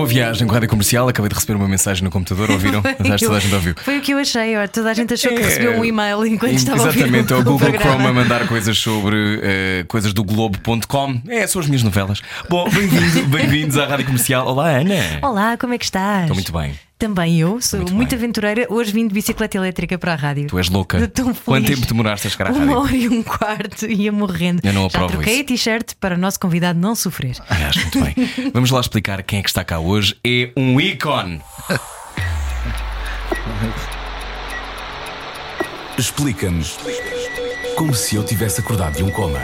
Boa viagem com a rádio comercial. Acabei de receber uma mensagem no computador. Ouviram? Mas acho que toda a gente ouviu. Foi o que eu achei. ó. Toda a gente achou que recebeu um e-mail enquanto estava a ouvir Exatamente, é o o Google programa. Chrome a mandar coisas sobre eh, coisas do Globo.com. É, são as minhas novelas. Bom, bem-vindo- bem-vindos à rádio comercial. Olá, Ana. Olá, como é que estás? Estou muito bem. Também eu, sou Muito muito, aventureira. Hoje vim de bicicleta elétrica para a rádio. Tu és louca. Tão feliz. Quanto tempo demoraste a chegar à Uma rádio? hora e um quarto ia morrendo. Eu não Já aprovo troquei isso. a t-shirt para o nosso convidado não sofrer. Aliás, muito bem. Vamos lá explicar quem é que está cá hoje. É um ícone. Explica-nos como se eu tivesse acordado de um coma.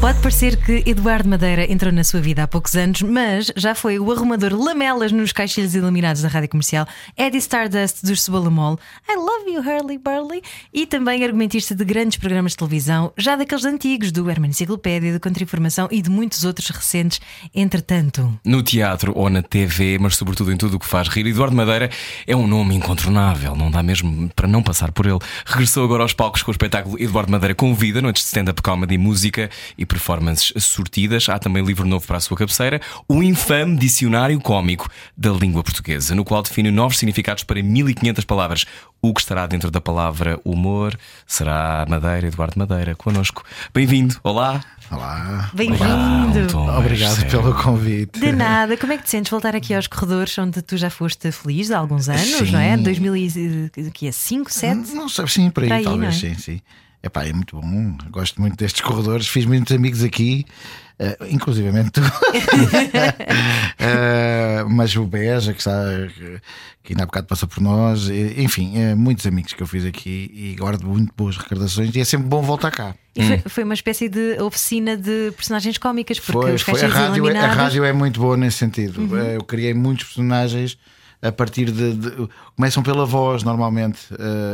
Pode parecer que Eduardo Madeira entrou na sua vida há poucos anos, mas já foi o arrumador lamelas nos caixilhos iluminados da rádio comercial, Eddie Stardust dos Cebola Mall, I Love You Hurley Burley e também argumentista de grandes programas de televisão, já daqueles antigos, do Herman Enciclopédia, do Contra-Informação e de muitos outros recentes, entretanto. No teatro ou na TV, mas sobretudo em tudo o que faz rir, Eduardo Madeira é um nome incontornável, não dá mesmo para não passar por ele. Regressou agora aos palcos com o espetáculo Eduardo Madeira Convida, noites de stand-up comedy, música e performances sortidas. Há também livro novo para a sua cabeceira, o infame Dicionário Cómico da Língua Portuguesa, no qual define novos significados para 1500 palavras. O que estará dentro da palavra humor será Madeira, Eduardo Madeira, connosco. Bem-vindo, olá. Olá. Bem-vindo! Obrigado sério. pelo convite. De nada, como é que te sentes voltar aqui aos corredores onde tu já foste feliz há alguns anos, Sim. não é? 2005, 7? Não sei, sim, por aí, Por aí, talvez, não é? sim, sim. Epá, é muito bom. Gosto muito destes corredores. Fiz muitos amigos aqui, eh, inclusivamente tu. Eh, mas o Beja, que, está, que ainda há bocado passou por nós. Enfim, eh, muitos amigos que eu fiz aqui e guardo muito boas recordações. E é sempre bom voltar cá. E foi, foi uma espécie de oficina de personagens cómicas, porque Foi, os foi. A, rádio, é- a rádio é muito boa nesse sentido. Eh, Eu criei muitos personagens a partir de. de- começam pela voz, normalmente.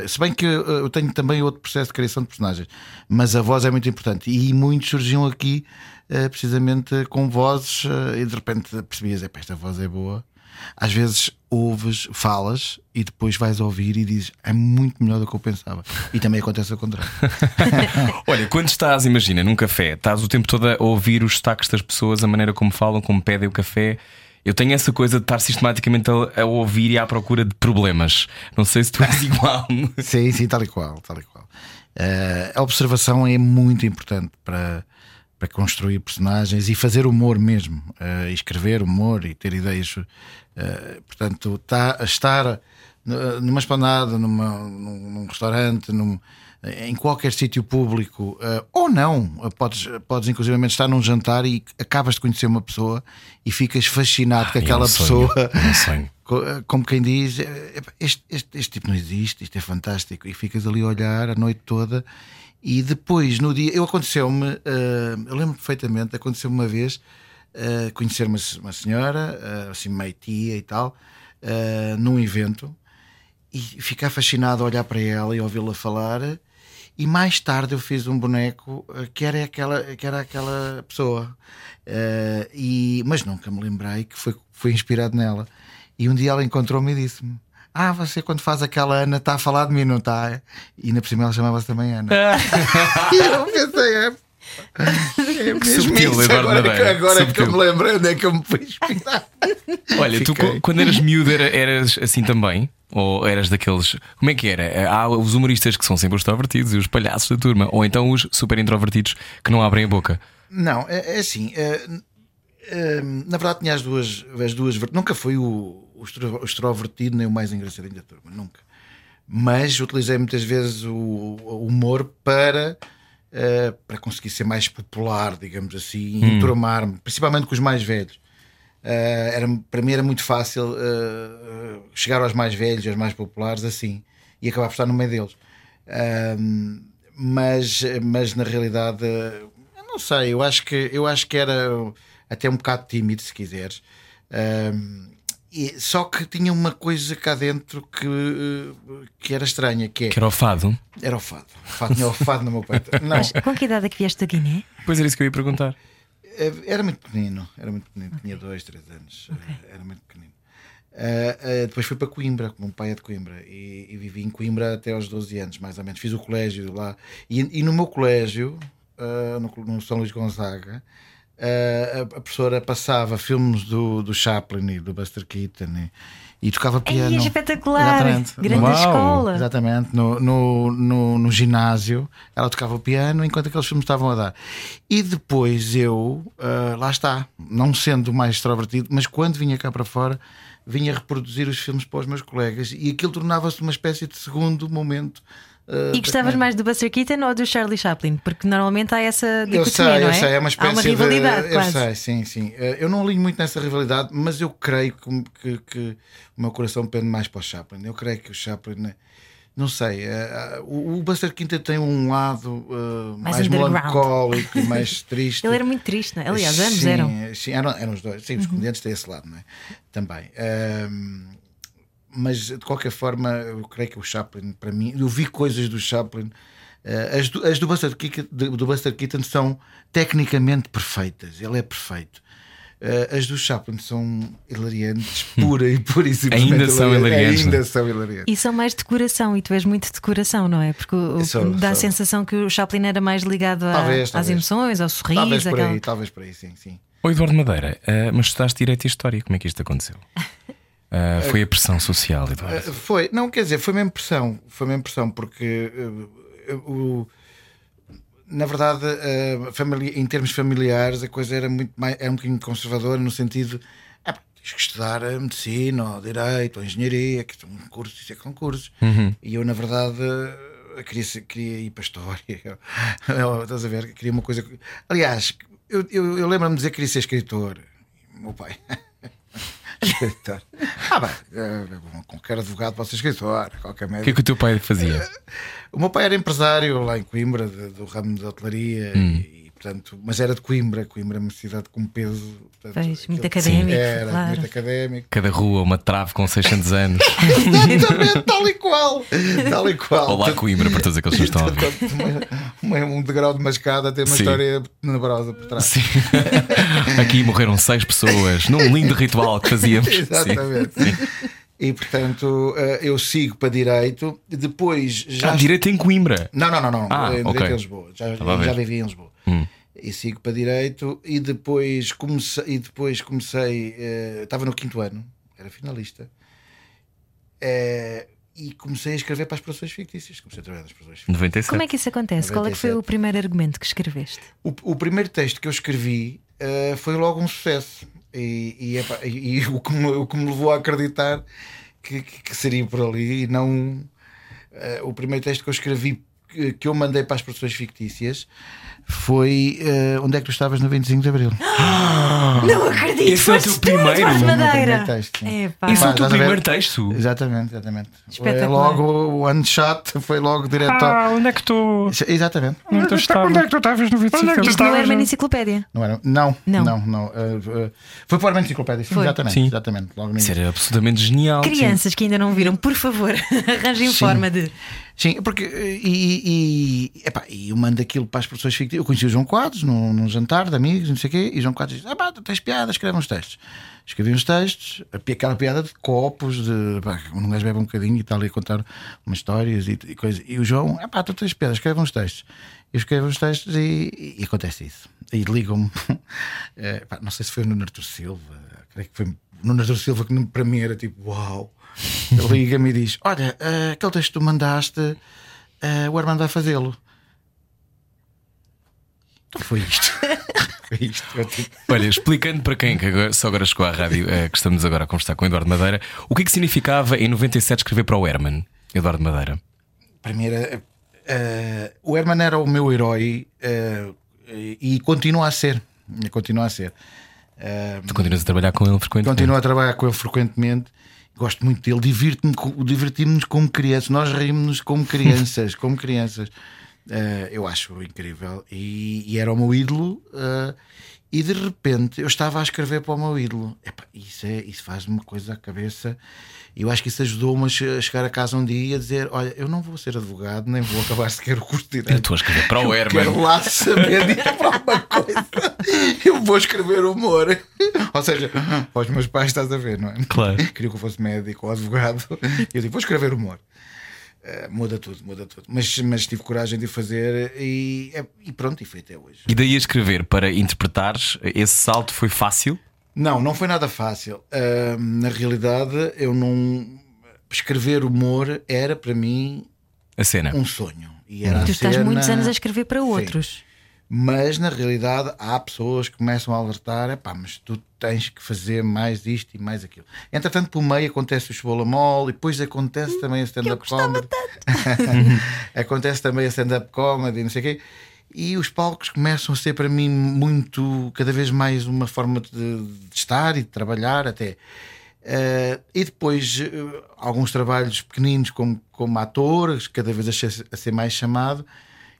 Eh, se bem que eh, eu tenho também outro processo de criação de personagens, mas a voz é muito importante. E muitos surgiam aqui eh, precisamente com vozes, eh, e de repente percebias: "Epá, esta voz é boa. Às vezes ouves, falas e depois vais ouvir e dizes é muito melhor do que eu pensava. E também acontece ao contrário. Olha, quando estás, imagina, num café, estás o tempo todo a ouvir os sotaques das pessoas, a maneira como falam, como pedem o café. Eu tenho essa coisa de estar sistematicamente a, a ouvir e à procura de problemas. Não sei se tu és igual. Sim, sim, tal e qual, tal e qual. Eh, a observação é muito importante para, para construir personagens e fazer humor mesmo, e escrever humor e ter ideias. eh, portanto, tá, estar numa esplanada, numa, num, num restaurante, num- em qualquer sítio público, eh, ou não, eh, podes, podes inclusivamente estar num jantar e acabas de conhecer uma pessoa e ficas fascinado com é aquela um sonho, pessoa. é um sonho. Co- Como quem diz, eh, este, este, este tipo não existe, isto é fantástico. E ficas ali a olhar a noite toda. E depois, no dia, eu aconteceu-me, eh, eu lembro perfeitamente, aconteceu-me uma vez eh, conhecer uma, uma senhora, eh, assim, meio tia e tal, eh, num evento, e ficar fascinado a olhar para ela e ouvi-la falar. E mais tarde eu fiz um boneco eh, que era aquela, que era aquela pessoa. Eh, e, mas nunca me lembrei que foi, foi inspirado nela. E um dia ela encontrou-me e disse-me: Ah, você quando faz aquela Ana está a falar de mim, não está? E na por cima ela chamava-se também Ana. e eu pensei: É, é mesmo subtil, isso. Agora, que, agora que eu me lembro onde é que eu me fui inspirar. Olha, tu Fiquei. co- quando eras miúdo era- eras assim também? Ou eras daqueles. Como é que era? Há os humoristas que são sempre os extrovertidos e os palhaços da turma, ou então os super introvertidos que não abrem a boca. Não, é, é assim. é, é, na verdade, tinha as duas, as duas. Nunca fui o, o extro- o extrovertido nem o mais engraçadinho da turma, nunca. Mas utilizei muitas vezes o, o humor para, eh, para conseguir ser mais popular, digamos assim, e enturmar-me, principalmente com os mais velhos. Eh, era, para mim era muito fácil eh, chegar aos mais velhos, aos mais populares, assim, e acabar por estar no meio deles. Ahm, mas, mas na realidade, eh, eu não sei, eu acho que, eu acho que era até um bocado tímido, se quiseres. Ahm, e- só que tinha uma coisa cá dentro que, eh, que era estranha, que, é, Que era o fado. era o fado. O fado tinha o fado no meu peito. Não, Mas com que idade é que vieste da Guiné? Pois era isso que eu ia perguntar. Eh, era muito pequenino, era muito pequenino, tinha dois, três anos, eh, era muito pequenino. Eh, eh, depois fui para Coimbra, como o pai é de Coimbra, e, e vivi em Coimbra até aos 12 anos, mais ou menos. Fiz o colégio lá, e, e no meu colégio, eh, no, no São Luís Gonzaga, a, a professora passava filmes do, do Chaplin e do Buster Keaton e, e tocava piano. Ai, é espetacular! Exatamente. Grande Uau. escola. Exatamente, no, no, no, no ginásio ela tocava piano enquanto aqueles filmes estavam a dar. E depois eu, ah, lá está, não sendo mais extrovertido, mas quando vinha cá para fora, vinha reproduzir os filmes para os meus colegas e aquilo tornava-se uma espécie de segundo momento. Ah, E gostavas mais do Buster Keaton ou do Charlie Chaplin? Porque normalmente há essa eu dicotomia, sei, não eu é? sei, é uma espécie há uma rivalidade de. Eu sei, sim, sim. Eh, Eu não alinho muito nessa rivalidade, mas eu creio que, que, que o meu coração pende mais para o Chaplin. Eu creio que o Chaplin. eh, Não sei, eh, o, o Buster Keaton tem um lado eh, Mais mais, melancólico e mais triste. Ele era muito triste, não é? Aliás, ambos eram. Uhum. Sim, eram, eram os dois. Sim, os comediantes têm esse lado, não é? Também. Mas de qualquer forma, eu creio que o Chaplin, para mim, eu vi coisas do Chaplin. eh, as, do, as do, Buster Keaton, do, Buster Keaton são tecnicamente perfeitas, ele é perfeito. Eh, as do Chaplin são hilariantes, pura e pura e simplesmente Ainda são hilariantes, Ainda não é? são hilariantes. E são mais decoração, e tu és muito decoração, não é? Porque o- Sou, dá a sou. sensação que o Chaplin era mais ligado a- Talvez, às talvez. emoções, ao sorriso. Talvez por aquela- aí, talvez por aí, sim, sim. Ô Eduardo Madeira, ah, mas estudaste Direito e História, como é que isto aconteceu? Ah, foi a pressão social, Eduardo. Uh, Foi, não, quer dizer, foi mesmo pressão, foi mesmo pressão, porque uh, uh, o- na verdade, uh, famili- em termos familiares, a coisa era muito mais, era um bocadinho conservadora no sentido ah, tens que estudar a medicina, ou direito, ou engenharia, que são cursos, isso é concursos. E eu, na verdade, uh, queria, queria ir para a história. Estás a ver? Queria uma coisa. Aliás, eu, eu, eu lembro-me de dizer que queria ser escritor. Meu pai. escritor. Ah, bem, eh, qualquer advogado pode ser escritor, qualquer O que é médico. que o teu pai fazia? O meu pai era empresário lá em Coimbra, do ramo de hotelaria, Hum. e, portanto, mas era de Coimbra. Coimbra é uma cidade com peso. Portanto, Pois, muito académico, Era claro. muito académico. Cada rua uma trave com 600 anos. Exatamente, tal e qual. Tal e qual. Olá, Coimbra, para todos aqueles que estão a ouvir. Um degrau de uma escada tem uma Sim. história tenebrosa por trás. Sim. Aqui morreram seis pessoas num lindo ritual que fazíamos. Sim. Exatamente. E portanto eh, eu sigo para direito. Depois já. Ah, direito em Coimbra. Não, não, não, não. Ah, em direito ok. em Lisboa. Já, já vivi em Lisboa. Hum. E sigo para direito e depois comecei, e depois comecei eh, estava no quinto ano, era finalista. eh, e comecei a escrever para as produções fictícias. Comecei a trabalhar nas produções fictícias. 97. Como é que isso acontece? Qual é que foi 97. o primeiro argumento que escreveste? O, o primeiro texto que eu escrevi eh, foi logo um sucesso. E, e, e- e o, que me, o que me levou a acreditar que, que- que seria por ali e não. o primeiro texto que eu escrevi que, que eu mandei para as produções fictícias foi eh, Onde é que tu estavas no 25 de Abril? Não acredito! Esse é o teu tu, primeiro? Madeira! texto, sim. Isso é o teu primeiro texto? Exatamente, exatamente. Espetacular. É logo o one shot, foi logo direto. Ah, onde é que estou? Exatamente. Onde tu estavas? Onde é que tu estavas no 25 de Abril? Isto não era uma enciclopédia. Não era? Não, Não. não, não. Uh, uh, foi para a enciclopédia, sim, Foi. exatamente. Sim. exatamente logo no Isso era absolutamente genial. Crianças que ainda não viram, por favor, arranjem Sim. forma de. Sim, porque e, e, e, epá, e eu mando aquilo para as pessoas fictícias. Eu conheci o João Quadros num, num jantar de amigos, não sei o quê, e o João Quadros disse: Ah, pá, tu tens piada, escreve uns textos. Escrevi uns textos, aquela piada de copos, de pá, um gajo bebe um bocadinho e está ali a contar umas histórias e, e coisas. E o João, ah, pá, tu tens piada, escreve uns textos. Eu escrevo uns textos e, e acontece isso. E ligam-me, eh, pá, não sei se foi o Nuno Artur Silva, creio que foi o Nuno Artur Silva que para mim era tipo, uau. Liga-me e diz: Olha, eh, aquele texto que tu mandaste, eh, o Armando vai fazê-lo. Foi isto. Foi isto. Olha, explicando para quem que agora- só agora chegou à rádio, eh, que estamos agora a conversar com o Eduardo Madeira, o que é que significava em 97 escrever para o Herman, Eduardo Madeira? mim era. eh, o Herman era o meu herói eh, e continua a ser. Continua a ser. Eh, Tu continuas a trabalhar com ele frequentemente? Continuo a trabalhar com ele frequentemente. Gosto muito dele, divirto-me co- divertimos-nos como crianças. Nós rimos-nos como crianças, como crianças. Uh, eu acho incrível. E, e, era o meu ídolo. Uh, e de repente eu estava a escrever para o meu ídolo. Epá, isso, é, isso faz-me uma coisa à cabeça. E eu acho que isso ajudou-me a chegar a casa um dia e a dizer: Olha, eu não vou ser advogado, nem vou acabar sequer o curso de direito. Eu estou a escrever para o Herman. Quero lá saber disso para alguma coisa. Eu vou escrever humor. Ou seja, para os meus pais estás a ver, não é? Claro. Queria que eu fosse médico ou advogado. E eu digo: Vou escrever humor. Uh, muda tudo, muda tudo. Mas, mas tive coragem de fazer e, é, e pronto, e foi até hoje. E daí a escrever para interpretares, esse salto foi fácil? Não, não foi nada fácil. Uh, na realidade, eu não. Escrever humor era para mim a cena. um sonho. E era tu estás cena... muitos anos a escrever para outros. Sim. Mas na realidade há pessoas que começam a alertar: pá, mas tu tens que fazer mais isto e mais aquilo. Entretanto, por meio acontece o Cebola Mole e depois acontece também a stand-up comedy. acontece também a stand-up comedy, não sei o quê. E os palcos começam a ser para mim muito, cada vez mais uma forma de, de estar e de trabalhar até. Uh, e depois uh, alguns trabalhos pequeninos como, como ator, cada vez a ser, a ser mais chamado.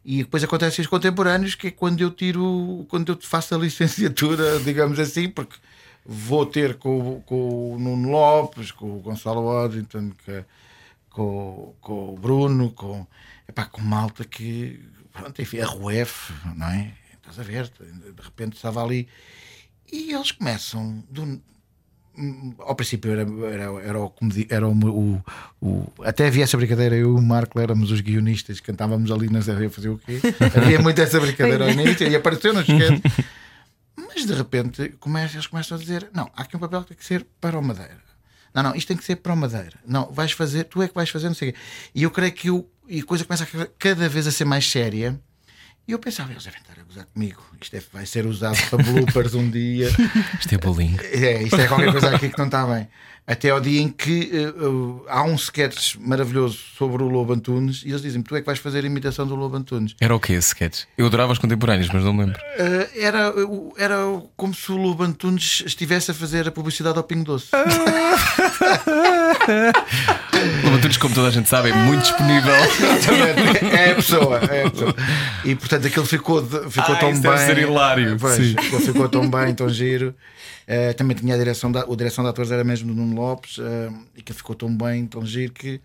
E depois acontecem os contemporâneos, que é quando eu tiro, quando eu faço a licenciatura, digamos assim, porque vou ter com, com o Nuno Lopes, com o Gonçalo Waddington, com, com o Bruno, com, epá, com malta que, pronto, enfim, a RUF, não é? Estás a ver? De repente estava ali. E eles começam, do, ao princípio era, era, era, o, era o, o, o, Até havia essa brincadeira, eu e o Marco éramos os guionistas, cantávamos ali na a fazer o quê? havia muito essa brincadeira ao início e apareceu no esquete. Mas de repente começa, eles começam a dizer: não, há aqui um papel que tem que ser para o Madeira. Não, não, isto tem que ser para o Madeira. Não, vais fazer, tu é que vais fazer, não sei o quê. E eu creio que eu, e a coisa começa a cada vez a ser mais séria. E eu pensava, eles devem estar a gozar comigo. Isto é, vai ser usado para bloopers um dia. Isto é bullying. É, isto é qualquer coisa aqui que não está bem. Até ao dia em que uh, uh, há um sketch maravilhoso sobre o Lobo Antunes e eles dizem tu é que vais fazer a imitação do Lobo Antunes. Era o que esse sketch? Eu adorava os contemporâneos, mas não me lembro. Uh, era, era como se o Lobo Antunes estivesse a fazer a publicidade ao Pingo Doce. Antunes, como toda a gente sabe, é muito disponível. é a pessoa, é a pessoa. E portanto aquilo ficou, ficou ah, tão bem. Deve ser hilário. Pois, ficou, ficou tão bem, tão giro. Uh, também tinha a direção da, a direção de atores era mesmo do Nuno Lopes uh, e que ficou tão bem, tão giro que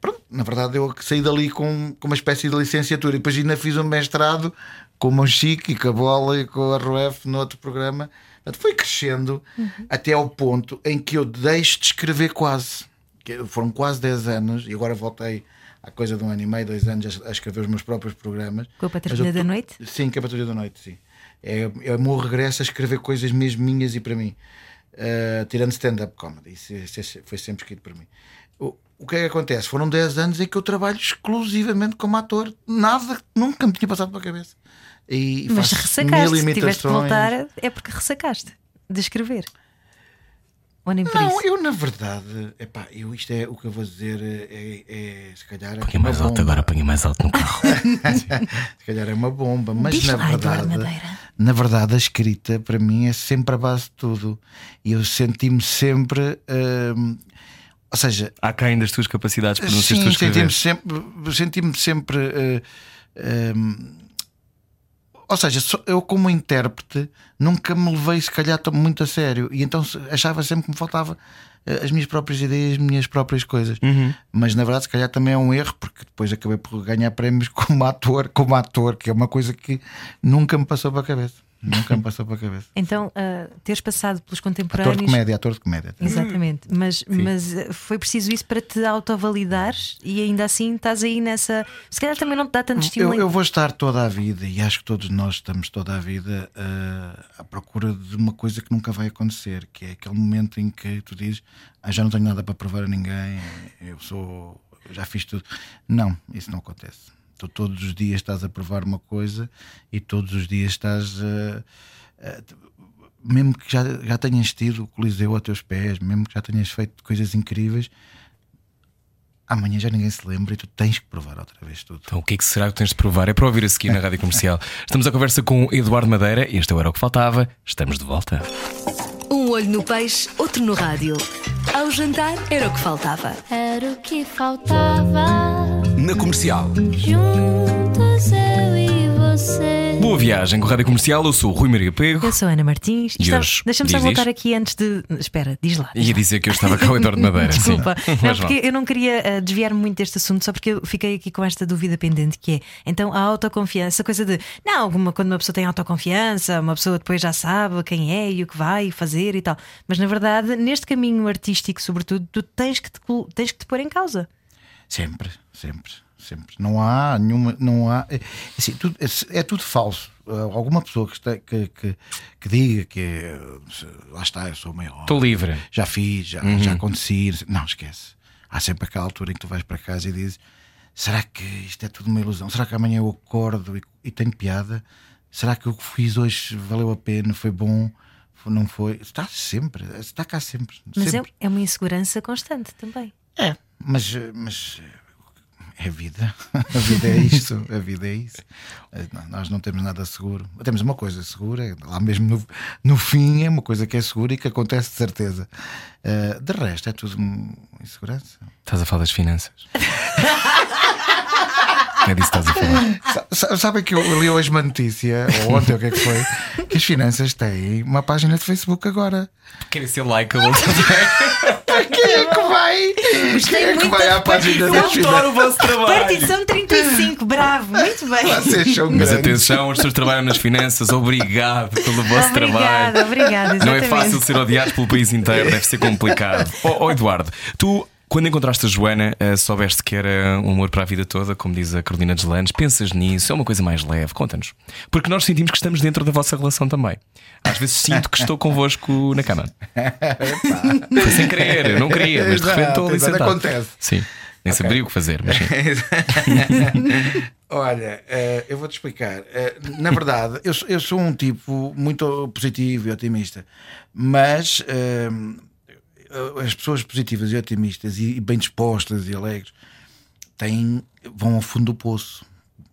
pronto, na verdade eu saí dali com, com uma espécie de licenciatura e depois ainda fiz um mestrado com o Monchique e com a Bola e com a RUF no outro programa. Portanto, foi crescendo uhum. até ao ponto em que eu deixo de escrever quase. Foram quase 10 anos e agora voltei há coisa de um ano e meio, dois anos a escrever os meus próprios programas. Com a Patrulha da Noite? Sim, com a Patrulha da Noite, sim. É, é o meu regresso a escrever coisas mesmo minhas e para mim. Uh, tirando stand-up comedy, isso, isso, foi sempre escrito para mim. O, o que é que acontece? Foram 10 anos em que eu trabalho exclusivamente como ator, nada, nunca me tinha passado pela cabeça. E Mas ressacaste, se tiveste de voltar, é porque ressacaste de escrever. Ou nem por não, isso? eu na verdade, epá, eu, isto é o que eu vou dizer, é, é se calhar. Põe mais alto agora, põe mais alto no carro. se calhar é uma bomba, mas Diz na verdade, na verdade, a escrita para mim é sempre a base de tudo. E eu senti-me sempre. Hum, ou seja, há quem das tuas capacidades para não tu senti-me sempre, senti-me sempre uh, ou seja, eu como intérprete nunca me levei se calhar muito a sério e então achava sempre que me faltava eh, as minhas próprias ideias, as minhas próprias coisas. Uhum. Mas na verdade, se calhar também é um erro, porque depois acabei por ganhar prémios como ator, como ator, que é uma coisa que nunca me passou para a cabeça. Nunca me passou para a cabeça. Então, uh, teres passado pelos contemporâneos. Ator de comédia, ator de comédia. Exatamente. Mas, mas ah, foi preciso isso para te autovalidares e ainda assim estás aí nessa. Se calhar também não te dá tanto estímulo. Eu, eu vou estar toda a vida, e acho que todos nós estamos toda a vida uh, à procura de uma coisa que nunca vai acontecer, que é aquele momento em que tu dizes ah, já não tenho nada para provar a ninguém, eu sou. já fiz tudo. Não, isso não acontece. Tu todos os dias estás a provar uma coisa e todos os dias estás. Uh, uh, mesmo que já, já tenhas tido o Coliseu a teus pés, mesmo que já tenhas feito coisas incríveis, amanhã já ninguém se lembra e tu tens que provar outra vez tudo. Então o que é que será que tens de provar? É para ouvir a seguir na Rádio Comercial. Estamos à conversa com Eduardo Madeira, este era o que faltava, estamos de volta. Um olho no peixe, outro no rádio. Ao jantar era o que faltava. Era o que faltava. Na comercial. Juntos eu e você. Boa viagem com a Rádio Comercial, eu sou o Rui Maria Pego. Eu sou a Ana Martins. E Está- hoje, Deixa-me só diz, voltar diz. aqui antes de. Espera, diz lá. Ia dizer que eu estava com o Eduardo Madeira. sim. Desculpa, não, Mas vá. porque eu não queria eh, desviar-me muito deste assunto, só porque eu fiquei aqui com esta dúvida pendente que é então a autoconfiança, essa coisa de não, uma- quando uma pessoa tem autoconfiança, uma pessoa depois já sabe quem é e o que vai fazer e tal. Mas na verdade, neste caminho artístico, sobretudo, tu tens que te, col- tens que te pôr em causa. Sempre, sempre, sempre. Não há nenhuma. Não há, é, assim, tudo- é, é tudo falso. Uh, Alguma pessoa que, está- que, que, que diga que é, se- lá está, eu sou o maior. Estou livre. Já fiz, já, já aconteci. Não, esquece. Há sempre aquela altura em que tu vais para casa e dizes: será que isto é tudo uma ilusão? Será que amanhã eu acordo e, e tenho piada? Será que o que fiz hoje valeu a pena? Foi bom? Não foi? Está sempre, está cá sempre. Mas é, sempre. é uma insegurança constante também. É, mas, mas é vida. A vida é isto. A vida é isso. Nós não temos nada seguro. Temos uma coisa segura, lá mesmo no, no fim é uma coisa que é segura e que acontece de certeza. Eh, de resto, é tudo insegurança. Estás a falar das finanças. É disso que estás a falar. Sa- sa- Sabem que eu li hoje uma notícia, ou ontem, o que é que foi? Que as finanças têm uma página de Facebook agora. Querem ser likeable. Quem é que vai? Quem é que muito vai à da- página Eu das Adoro o vosso trabalho. Partição 35, bravo, muito bem. Vocês são Mas grandes. atenção, as pessoas trabalham nas finanças. Obrigado pelo vosso trabalho. Obrigada, obrigada. Não é fácil ser odiado pelo país inteiro, deve ser complicado. Ó ó, Eduardo, tu. Quando encontraste a Joana, eh, soubeste que era um amor para a vida toda, como diz a Carolina Deslandes. Pensas nisso? É uma coisa mais leve? Conta-nos. Porque nós sentimos que estamos dentro da vossa relação também. Às vezes sinto que estou convosco na cama. Foi sem querer, eu não queria, mas de repente estou ali sentado. acontece. Sim, nem saberia o que fazer. Mas. Olha, eh, eu vou-te explicar. Eh, na verdade, eu, sou- um tipo muito positivo e otimista, mas as pessoas positivas e otimistas e, bem dispostas e alegres têm, vão ao fundo do poço,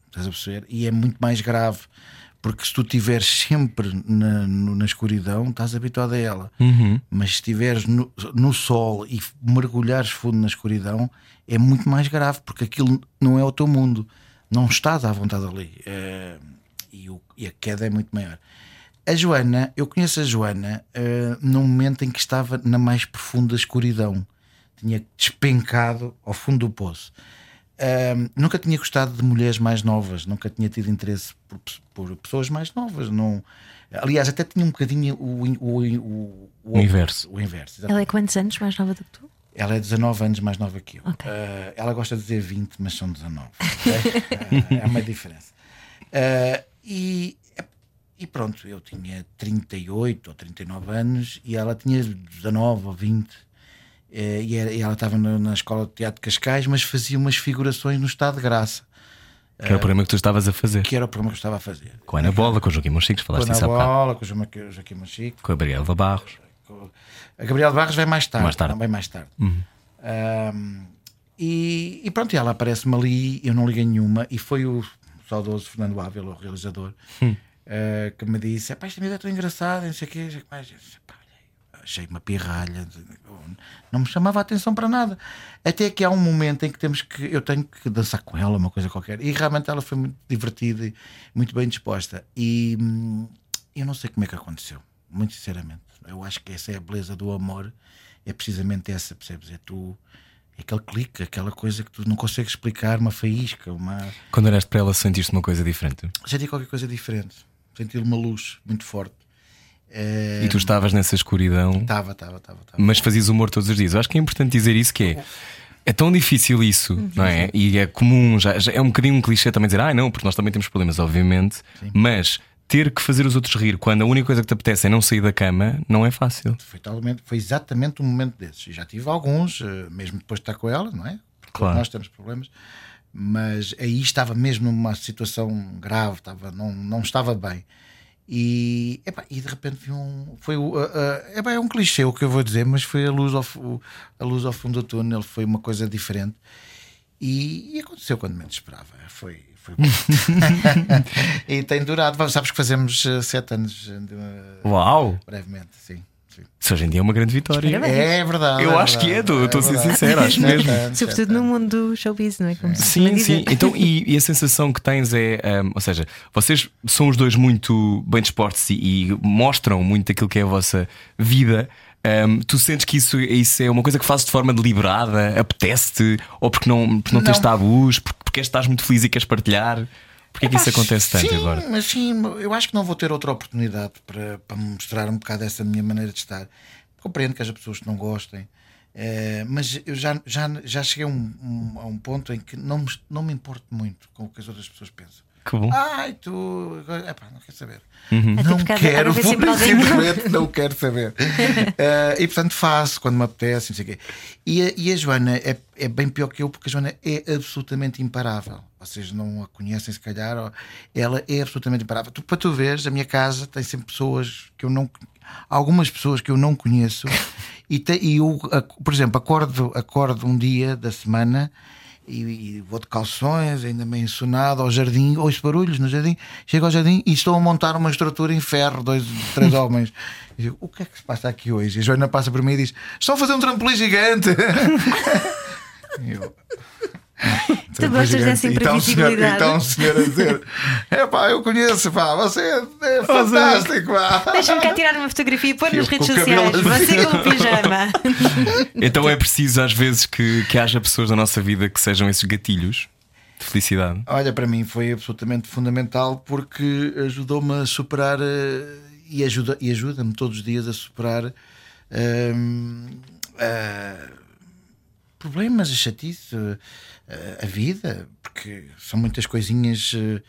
estás a perceber? E é muito mais grave. Porque se tu estiveres sempre na, na escuridão, estás habituado a ela. Mas se estiveres no, no sol e mergulhares fundo na escuridão, é muito mais grave, porque aquilo não é o teu mundo. Não estás à vontade ali. Eh, e, o- e a queda é muito maior. A Joana, eu conheço a Joana eh, num momento em que estava na mais profunda escuridão. Tinha despencado ao fundo do poço. Ahm, nunca tinha gostado de mulheres mais novas, nunca tinha tido interesse por, por pessoas mais novas. Não... Aliás, até tinha um bocadinho o, o, o, O inverso. O inverso, exatamente. Ela é quantos anos mais nova do que tu? Ela é 19 anos mais nova que eu. Ok. Ah, ela gosta de dizer 20, mas são 19. ok? Ah, é uma diferença. E, e pronto, eu tinha 38 ou 39 anos e ela tinha 19 ou 20. Eh, e, ela estava na, escola de teatro de Cascais, mas fazia umas figurações no estado de graça, Que era o programa que tu estavas a fazer. que era o programa que eu estava a fazer. Com a Ana Bola, com o Joaquim Com falaste a isso há bocado. bola, com o Joaquim- o Joaquim Machico. Com a Gabriela Barros. A Gabriela Barros vai mais tarde. Mais tarde. Uhum. Vai mais tarde. Ahm, e, e pronto, e ela aparece-me ali, eu não liguei nenhuma, e foi o saudoso Fernando Ávila, o realizador, Hum. Ah, que me disse: "Epá, esta miúda é tão engraçada, não sei o quê. olhei, Achei uma pirralha, não me chamava a atenção para nada. Até que há um momento em que temos que eu tenho que dançar com ela, uma coisa qualquer. E realmente ela foi muito divertida e muito bem disposta. E hum, eu não sei como é que aconteceu, muito sinceramente. Eu acho que essa é a beleza do amor, é precisamente essa, percebes? É tu, é aquele clique, aquela coisa que tu não consegues explicar, uma faísca, uma. Quando olhaste para ela, sentiste uma coisa diferente. Senti qualquer coisa diferente, senti uma luz muito forte. E tu estavas nessa escuridão, Estava, estava, estava. mas fazias humor todos os dias. Eu acho que é importante dizer isso que é. É tão difícil isso, não é? E é comum, já, já é um bocadinho um clichê também dizer, ah, não, porque nós também temos problemas, obviamente, mas ter que fazer os outros rir quando a única coisa que te apetece é não sair da cama, não é fácil. Foi, talmente, foi exatamente um momento desses. E já tive alguns, eh, mesmo depois de estar com ela, não é? Porque Claro. nós temos problemas. Mas aí estava mesmo numa situação grave, estava, não, não estava bem. E, epá, e de repente vi um. Foi a- epá, é um clichê o que eu vou dizer, mas foi a luz ao, a luz ao fundo do túnel, foi uma coisa diferente. E, e aconteceu quando menos esperava. Foi, foi e tem durado. Sabes que fazemos eh, sete anos de- Uau! brevemente, sim. Isso hoje em dia é uma grande vitória. Parabéns. É verdade. Eu é acho que é, verdade, estou a ser verdade. sincero, acho mesmo. Sobretudo no mundo do showbiz, não é? Como Sim, sim. Então, e, e a sensação que tens é, um, ou seja, vocês são os dois muito bem dispostos e, e mostram muito aquilo que é a vossa vida. Um, tu sentes que isso, isso é uma coisa que fazes de forma deliberada, apetece-te, ou porque não, porque não, tens Não. tabus, porque, porque estás muito feliz e queres partilhar? Porquê é que isso acontece tanto, sim, Eduardo? Mas sim, eu acho que não vou ter outra oportunidade para, para mostrar um bocado essa minha maneira de estar. Compreendo que haja pessoas que não gostem, eh, mas eu já, já, já cheguei a um, um- a um ponto em que não me, não me importo muito com o que as outras pessoas pensam. Que bom. Ai, tu. Epá, não quero saber. Não porque há- há de quero, simplesmente não quero saber. Eh, e portanto faço quando me apetece, não sei o quê. E a, e a Joana é, é bem pior que eu, porque a Joana é absolutamente imparável. Vocês não a conhecem, se calhar. ou- Ela é absolutamente imparável. Tu, para tu veres, a minha casa tem sempre pessoas que eu não. Algumas pessoas que eu não conheço. E, te, e eu, por exemplo, acordo, acordo um dia da semana e, e vou de calções, ainda meio ensonado ao jardim, ouço barulhos no jardim, chego ao jardim e estou a montar uma estrutura em ferro, dois, três homens. E digo, o que é que se passa aqui hoje? E a Joana passa por mim e diz: Estão a fazer um trampolim gigante. E eu, Tu "Trampolim gostas gigante." dessa E está um senhor- E imprevisibilidade. está um senhor a dizer: É pá, eu conheço, pá, você é, é fantástico, pá. Deixa-me cá tirar uma fotografia e pôr nas redes sociais. assim. Você com o pijama. Então é preciso às vezes que, que haja pessoas na nossa vida que sejam esses gatilhos de felicidade. Olha, para mim foi absolutamente fundamental porque ajudou-me a superar eh, e ajuda e ajuda-me todos os dias a superar ehm, eh, problemas, a chatice, a vida, porque são muitas coisinhas eh,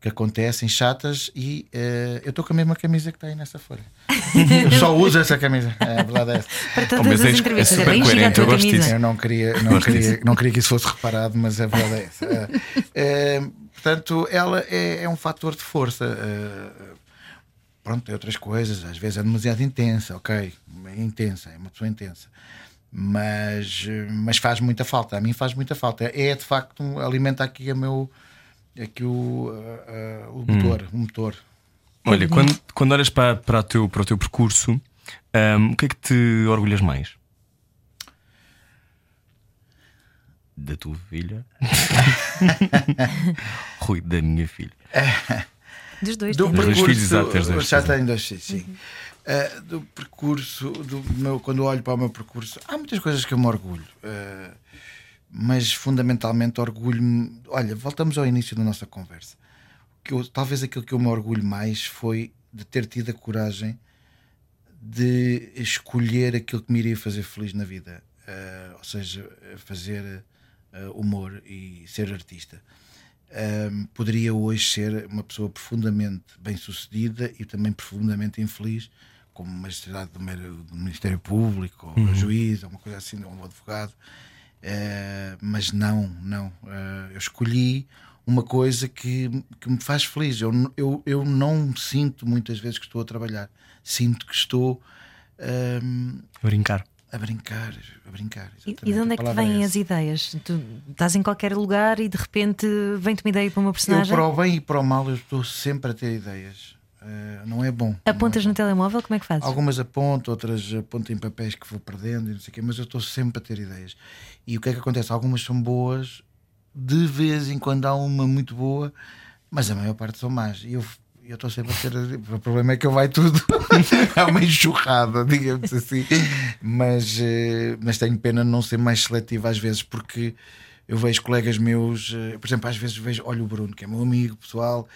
que acontecem chatas e eh, eu estou com a mesma camisa que está aí nessa folha. Eu só uso essa camisa. É, a verdade é essa. Para todas mas as é- é entrevistas. É super bem coerente, eu gosto disso. Eu não queria, não, queria, não queria que isso fosse reparado, mas a verdade é essa. É, é, portanto, ela é, é um fator de força. é, pronto, tem outras coisas, às vezes é demasiado intensa, ok, é intensa, é uma pessoa intensa. Mas, mas faz muita falta, a mim faz muita falta. É de facto, alimenta aqui a meu, aqui o, ah, ah, o motor, o motor. Olha, quando, quando olhas para, para, o teu, para o teu percurso, hum, o que é que te orgulhas mais? Da tua filha? Rui, da minha filha. Dos dois. do tem. dois percurso, filhos, exato, tens dois já filhos. tenho dois filhos, sim. Uh, do percurso, do meu, quando olho para o meu percurso, há muitas coisas que eu me orgulho, uh, mas fundamentalmente orgulho-me. Olha, voltamos ao início da nossa conversa. Que eu- talvez aquilo que eu me orgulho mais foi de ter tido a coragem de escolher aquilo que me iria fazer feliz na vida, Uh, ou seja, fazer humor e ser artista um, poderia hoje ser uma pessoa profundamente bem sucedida e também profundamente infeliz, como magistrado do, do Ministério Público, ou juiz, ou uma coisa assim, ou um advogado. Uh, mas não, não. Uh, eu escolhi uma coisa que, que me faz feliz. Eu, eu, eu não sinto muitas vezes que estou a trabalhar, sinto que estou um, Brincar. a brincar, a brincar. E, exatamente, e de onde a é que te palavra vêm essa. as ideias? Tu estás em qualquer lugar e de repente vem-te uma ideia para uma Eu, personagem? para o bem e para o mal, eu estou sempre a ter ideias. Uh, não é bom. Apontas no telemóvel? Como é que fazes? Algumas aponto, outras aponto em papéis que vou perdendo e não sei o quê, mas eu estou sempre a ter ideias. E o que é que acontece? Algumas são boas, de vez em quando há uma muito boa, mas a maior parte são más. E eu eu estou sempre a ter. O problema é que eu vai tudo. é uma enxurrada, digamos assim. Mas, eh, mas tenho pena de não ser mais seletivo às vezes, porque eu vejo colegas meus, eh, por exemplo, às vezes vejo, olho o Bruno, que é meu amigo pessoal,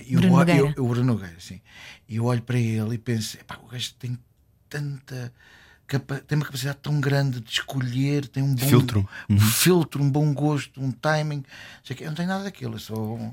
e eu Bruno olho- eu, Nogueira. o Bruno Nogueira, sim. E eu olho para ele e penso, "Epá, o gajo tem tanta. Tem uma capacidade tão grande de escolher, tem um bom Filtro. um filtro, um bom gosto, um timing. Sei que eu não tenho nada daquilo, eu sou um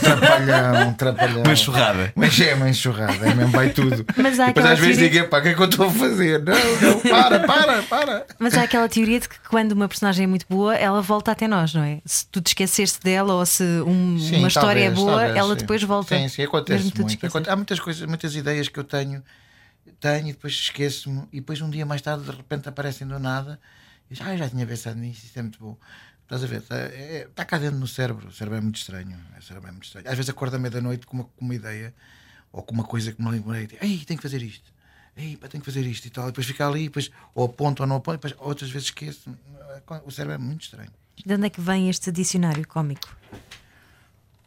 trapalhão, um trapalhão. Uma enxurrada. Mas é uma enxurrada, é mesmo, vai tudo. Mas há e depois às vezes teoria- digo, pá, o que é que eu estou a fazer? Não, não, para, para, para. Mas há aquela teoria de que quando uma personagem é muito boa, ela volta até nós, não é? Se tu te esqueceste dela ou se um- Sim, uma história é talvez, boa, talvez, ela sim. depois volta. Sim, sim, acontece muito. Há muitas coisas, muitas ideias que eu tenho, tenho e depois esqueço-me, e depois um dia mais tarde de repente aparecem do nada e diz, ah, já tinha pensado nisso, isso é muito bom. Estás a ver? Está, é- está cá dentro no cérebro, o cérebro é muito estranho. O cérebro é muito estranho. Às vezes acordo à meia-noite com uma, com uma ideia ou com uma coisa que me lembrei, digo, ei, tenho que fazer isto. Ei, pá, tenho que fazer isto e tal. E depois fica ali, depois ou aponto ou não aponto, depois outras vezes esqueço. O cérebro é muito estranho. De onde é que vem este dicionário cómico?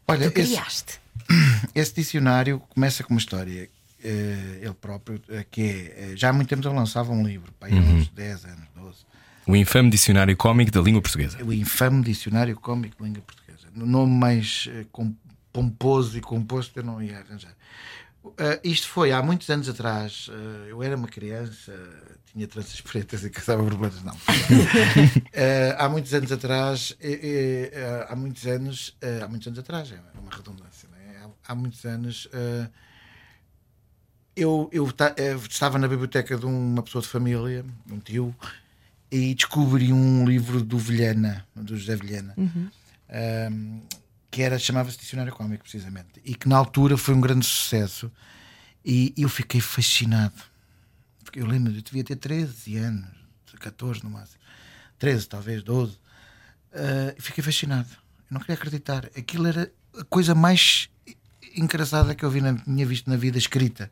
Olha, Tu esse, criaste. esse dicionário começa com uma história. Eh, ele próprio, eh, que é. eh, Já há muito tempo eu lançava um livro, pá, há uns 10 anos, 12. O infame dicionário cómico da língua portuguesa. o infame Dicionário Cómico de Língua Portuguesa. No nome mais eh, pomposo e composto eu não ia arranjar. Eh, isto foi há muitos anos atrás. eh, eu era uma criança, tinha tranças pretas e caçava borboletas, não. Eh, há muitos anos atrás, eh, eh, eh, há muitos anos, eh, há muitos anos atrás, é uma redundância, é? há, há muitos anos. Eu, eu ta- eh, estava na biblioteca de uma pessoa de família, um tio, e descobri um livro do Vilhena, do José Vilhena, um, que era chamava-se Dicionário Cómico, precisamente, e que na altura foi um grande sucesso. E eu fiquei fascinado. Porque eu lembro, eu devia ter 13 anos, 14 no máximo, 13, talvez 12. Uh, e fiquei fascinado. Eu não queria acreditar. Aquilo era a coisa mais engraçada que eu vi na, tinha visto na vida escrita.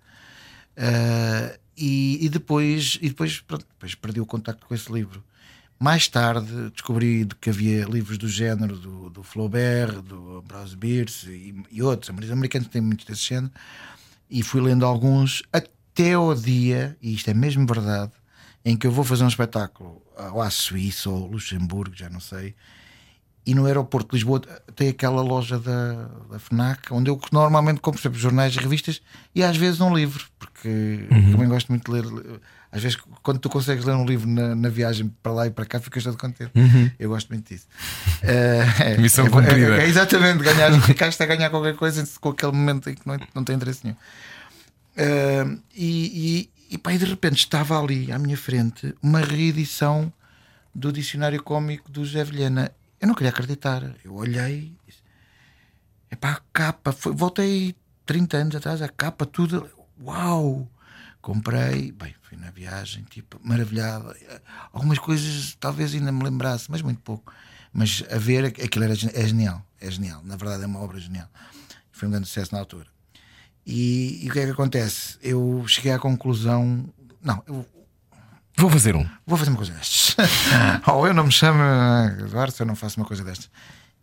Uh, e, e depois, e depois, pronto, depois perdi o contacto com esse livro. Mais tarde descobri de que havia livros do género do, do Flaubert, do Ambrose Bierce e, e outros. Os americanos têm muitos desse género. E fui lendo alguns até ao dia, e isto é mesmo verdade, em que eu vou fazer um espetáculo ou à Suíça ou Luxemburgo, já não sei. E no aeroporto de Lisboa tem aquela loja da, da FNAC, onde eu normalmente compro sempre jornais e revistas e às vezes um livro, porque também gosto muito de ler. Às vezes, quando tu consegues ler um livro na, na viagem para lá e para cá, ficas todo contente. Eu gosto muito disso. Eh, é, Missão é, cumprida. é, é exatamente, ganhar, ficaste a ganhar qualquer coisa com aquele momento em que não, não tem interesse nenhum. Eh, e, e, e, pá, e de repente estava ali à minha frente uma reedição do dicionário cómico do José Vilhena. Eu não queria acreditar. Eu olhei, disse, epá, a capa, foi, voltei 30 anos atrás, a capa, tudo. Uau! Comprei, bem, fui na viagem, tipo, maravilhado. Algumas coisas talvez ainda me lembrasse, mas muito pouco. Mas a ver, aquilo era, é genial, é genial. Na verdade, é uma obra genial. Foi um grande sucesso na altura. E, e o que é que acontece? Eu cheguei à conclusão. Não, eu Vou fazer um. vou fazer uma coisa destas. Ou eu não me chamo Eduardo se eu não faço uma coisa destas.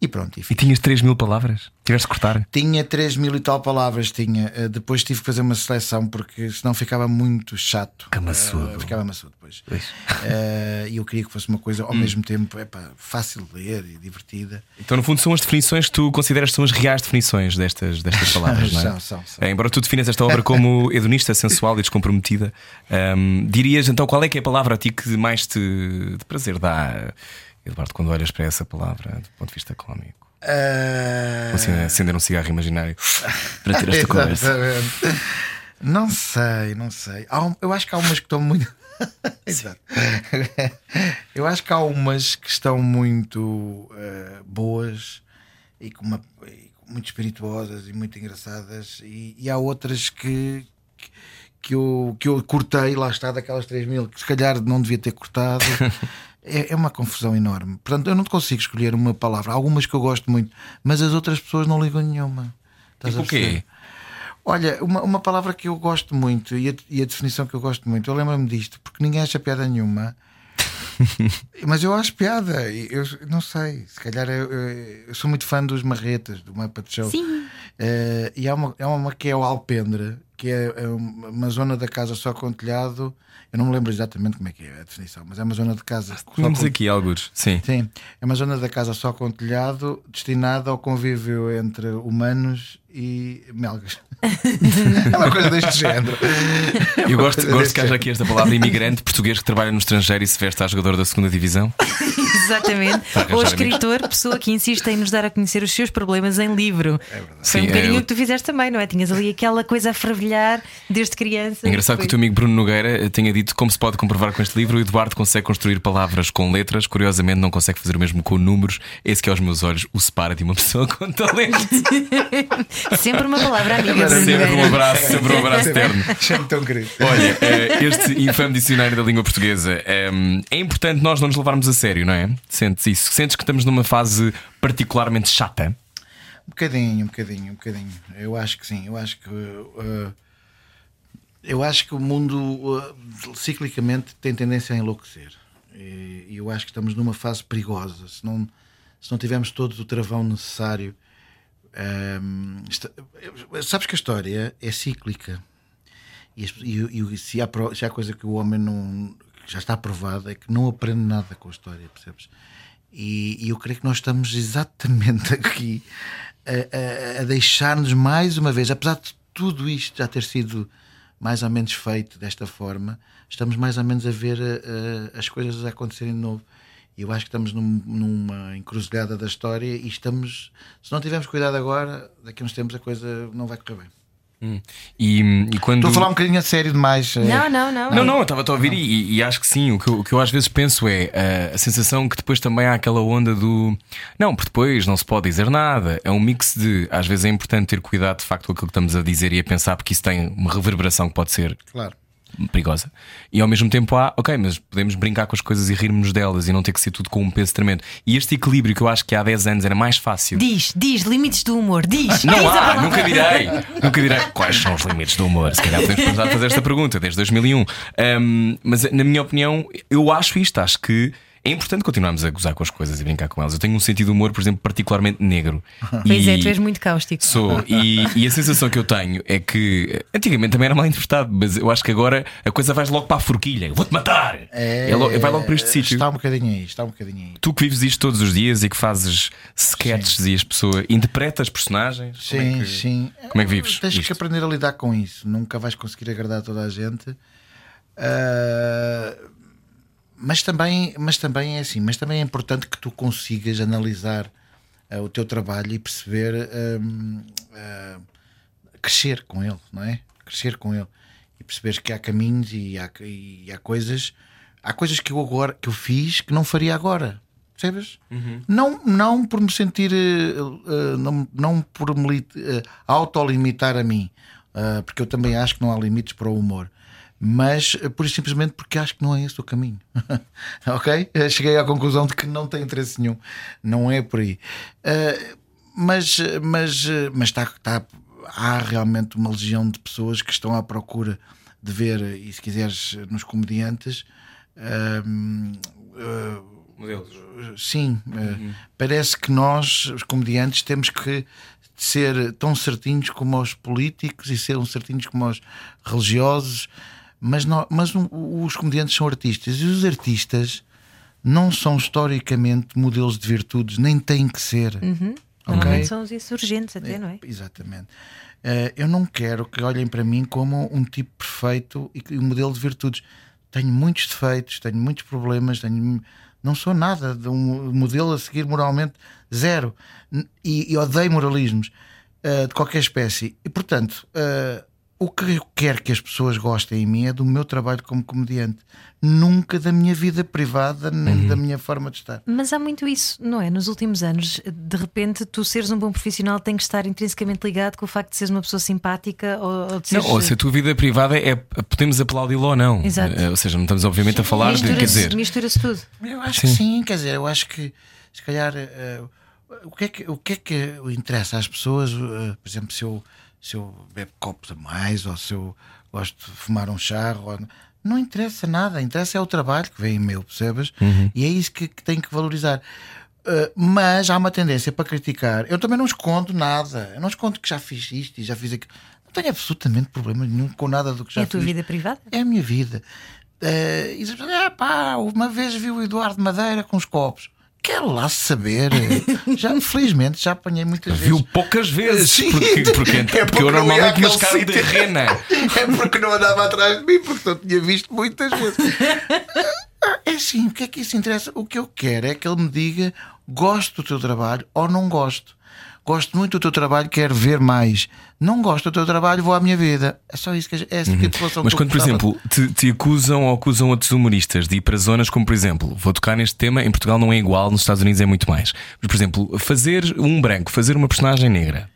E pronto, e E tinhas 3 mil palavras? Tiveste de cortar? Tinha 3 mil e tal palavras, tinha. Eh, Depois tive que fazer uma seleção porque senão ficava muito chato. Fica maçudo. Eh, ficava maçudo depois. Pois. Eh, E eu queria que fosse uma coisa ao mesmo tempo epá, fácil de ler e divertida. Então, no fundo, são as definições que tu consideras que são as reais definições destas, destas palavras, não é? São, são, são. É, Embora tu definas esta obra como hedonista, sensual e descomprometida, hum, dirias então qual é que é a palavra a ti que mais te de prazer dá, Eduardo, quando olhas para essa palavra do ponto de vista cómico? Assim, acender um cigarro imaginário para ter esta conversa. Exatamente. Não sei, não sei. Um- eu acho que há umas que estão muito. Exato. Eu acho que há umas que estão muito eh, boas e, com uma- e muito espirituosas e muito engraçadas, e, e há outras que, que, eu, que eu cortei, lá está, daquelas 3 mil, que se calhar não devia ter cortado. É, é uma confusão enorme. Portanto, eu não consigo escolher uma palavra. Há algumas que eu gosto muito, mas as outras pessoas não ligam nenhuma. Estás Tipo o quê? Olha, uma, uma palavra que eu gosto muito e a, e a definição que eu gosto muito, eu lembro-me disto, porque ninguém acha piada nenhuma. Mas eu acho piada, eu não sei, se calhar eu, eu- eu sou muito fã dos marretas, do mapa de show. Sim. Eh, e há uma, há uma que é o Alpendre, que é é uma zona da casa só com telhado. Eu não me lembro exatamente como é que é a definição, mas é uma zona de casa Tínhamos com aqui alguns, sim. Sim, é uma zona da casa só com telhado destinada ao convívio entre humanos e melgas. é uma coisa deste género. É Eu gosto, gosto deste que haja aqui esta palavra imigrante português que trabalha no estrangeiro e se veste a jogador da segunda divisão. Exatamente. Ou amigos. escritor, pessoa que insiste em nos dar a conhecer os seus problemas em livro. Foi Sim, um bocadinho é, o que tu fizeste também, não é? Tinhas ali aquela coisa a fervilhar desde criança. É engraçado que o teu amigo Bruno Nogueira tenha dito como se pode comprovar com este livro. O Eduardo consegue construir palavras com letras, curiosamente não consegue fazer o mesmo com números. Esse que aos meus olhos o separa de uma pessoa com talento. Sempre uma palavra amiga. Bruno sempre um abraço, sempre um abraço eterno. Chame tão querido. Olha, eh, este infame dicionário da língua portuguesa eh, é importante nós não nos levarmos a sério, não é? Sentes isso? Sentes que estamos numa fase particularmente chata? Um bocadinho, um bocadinho, um bocadinho. Eu acho que sim, eu acho que uh, Eu acho que o mundo uh, ciclicamente tem tendência a enlouquecer. E eu acho que estamos numa fase perigosa. Se não, se não tivermos todos o travão necessário. ehm, esta- sabes que a história é cíclica. E, e- e se, há, se há coisa que o homem não já está provado é que não aprende nada com a história, percebes? E, e eu creio que nós estamos exatamente aqui a, a- a deixar-nos mais uma vez, apesar de tudo isto já ter sido mais ou menos feito desta forma, estamos mais ou menos a ver eh, eh, as coisas a acontecerem de novo. E eu acho que estamos num- numa encruzilhada da história e estamos, se não tivermos cuidado agora, daqui a uns tempos a coisa não vai correr bem. E, e quando. Estou a falar um bocadinho a sério demais. eh, Não, não, não. Não, não, eu estava a ouvir e, e acho que sim. O que, eu, o que eu às vezes penso é eh, a sensação que depois também há aquela onda do não, porque depois não se pode dizer nada. É um mix de às vezes é importante ter cuidado de facto com aquilo que estamos a dizer e a pensar, porque isso tem uma reverberação que pode ser Claro. Perigosa. E ao mesmo tempo há, ok, mas podemos brincar com as coisas e rirmos delas e não ter que ser tudo com um peso tremendo. E este equilíbrio que eu acho que há 10 anos era mais fácil. Diz, diz, limites do humor, diz. Não diz há, nunca direi. Nunca direi quais são os limites do humor. Se calhar podemos começar a fazer esta pergunta desde 2001. Um, mas na minha opinião, eu acho isto. Acho que é importante continuarmos a gozar com as coisas e brincar com elas. Eu tenho um sentido de humor, por exemplo, particularmente negro. Pois E- é, tu és muito cáustico. Sou, e, e a sensação que eu tenho é que antigamente também era mal interpretado, mas eu acho que agora a coisa vai logo para a forquilha. Eu Vou-te matar! É lo- vai logo para este sítio. Está um bocadinho aí, está um bocadinho aí. Tu que vives isto todos os dias e que fazes sketches e as pessoas interpretas personagens. como é Sim, que- sim. como é que vives Tens isto? que aprender a lidar com isso. Nunca vais conseguir agradar toda a gente. Ah, mas também, mas também é assim. Mas também é importante que tu consigas analisar ah, o teu trabalho e perceber ah, crescer com ele, não é? Crescer com ele e perceberes que há caminhos e há, e há coisas, há coisas que eu agora que eu fiz que não faria agora. Percebes? Não, não por me sentir, eh, não, não por me eh, autolimitar a mim, porque eu também acho que não há limites para o humor, mas eh, por simplesmente porque acho que não é esse o caminho. ok? Eh, Cheguei à conclusão de que não tem interesse nenhum, não é por aí. Ah, mas mas, mas está, está, há realmente uma legião de pessoas que estão à procura de ver, e se quiseres, nos comediantes. hum, ah, Sim, eh, parece que nós, os comediantes, temos que ser tão certinhos como os políticos e ser certinhos como os religiosos, mas, não, mas um- os comediantes são artistas e os artistas não são historicamente modelos de virtudes, nem têm que ser. Normalmente são os insurgentes, até, não é? Exatamente. Eh, eu não quero que olhem para mim como um tipo perfeito e um modelo de virtudes. Tenho muitos defeitos, tenho muitos problemas, tenho, não sou nada de um modelo a seguir moralmente zero. E, e odeio moralismos eh, de qualquer espécie. E portanto, eh, o que eu quero que as pessoas gostem em mim é do meu trabalho como comediante, nunca da minha vida privada, nem da minha forma de estar. Mas há muito isso, não é? Nos últimos anos, de repente, tu seres um bom profissional tem que estar intrinsecamente ligado com o facto de seres uma pessoa simpática ou, ou de Não, seres. ou se a tua vida privada é podemos aplaudi-lo ou não. Exato. Eh, Ou seja, não estamos obviamente a falar de quer Mistura-se dizer. mistura-se tudo. Eu acho que sim, quer dizer, eu acho que se calhar eh, o, que é que, o que é que interessa às pessoas, eh, por exemplo, se eu, se eu bebo copos a mais ou se eu gosto de fumar um charro, ou- não interessa nada, interessa é o trabalho que vem meu, percebes? E é isso que, que tem que valorizar. Uh, mas há uma tendência para criticar. Eu também não escondo nada. Eu não escondo que já fiz isto e já fiz aquilo. Não tenho absolutamente problema nenhum com nada do que já É a tua fiz. vida privada? É a minha vida. Eh, e diz, ah, pá, uma vez vi o Eduardo Madeira com os copos. Quero lá saber. já, felizmente, já apanhei muitas Viu vezes. poucas vezes. Sim. Porque, porque, É porque porque eu normalmente nos caio de rena. É porque não andava atrás de mim, porque eu tinha visto muitas vezes. É assim, o que é que isso interessa? O que eu quero é que ele me diga: gosto do teu trabalho ou não gosto. Gosto muito do teu trabalho, quero ver mais. Não gosto do teu trabalho, vou à minha vida. É só isso que é essa que a população Uhum. Mas que eu quando, por exemplo, te, te acusam ou acusam outros humoristas de ir para zonas como, por exemplo, vou tocar neste tema, em Portugal não é igual, nos Estados Unidos é muito mais. Mas, por exemplo, fazer um branco, fazer uma personagem negra.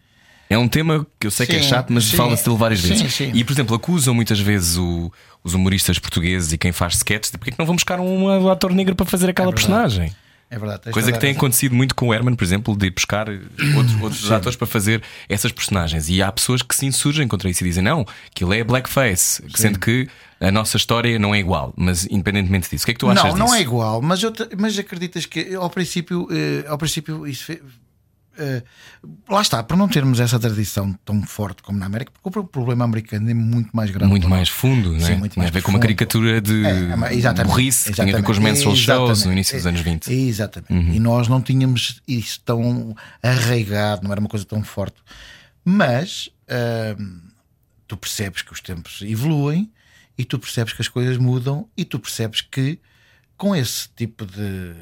É um tema que eu sei que é Sim, chato, mas sim. fala-se dele várias Sim, vezes. sim. E, por exemplo, acusam muitas vezes o- os humoristas portugueses e quem faz sketches de porque é que não vamos buscar um ator negro para fazer aquela personagem? É verdade. Coisa que tem razão. acontecido muito com o Herman, por exemplo, de buscar outros, outros atores para fazer essas personagens. E há pessoas que se insurgem contra isso e dizem: não, aquilo é blackface, sendo que a nossa história não é igual. Mas independentemente disso, o que é que tu achas Não, disso? não é igual, mas, eu te- mas acreditas que ao princípio, eh, ao princípio isso eh, lá está, por não termos essa tradição tão forte como na América, porque o problema americano é muito mais grande. Muito mais fundo, não é? Sim, muito Tinha a mais ver com uma caricatura de É, exatamente, burrice, que tinha a ver com os exatamente, menstrual shows no exatamente. início dos anos 20. Exatamente. Uhum. E nós não tínhamos isso tão arraigado, não era uma coisa tão forte. Mas hum, tu percebes que os tempos evoluem e tu percebes que as coisas mudam e tu percebes que com esse tipo de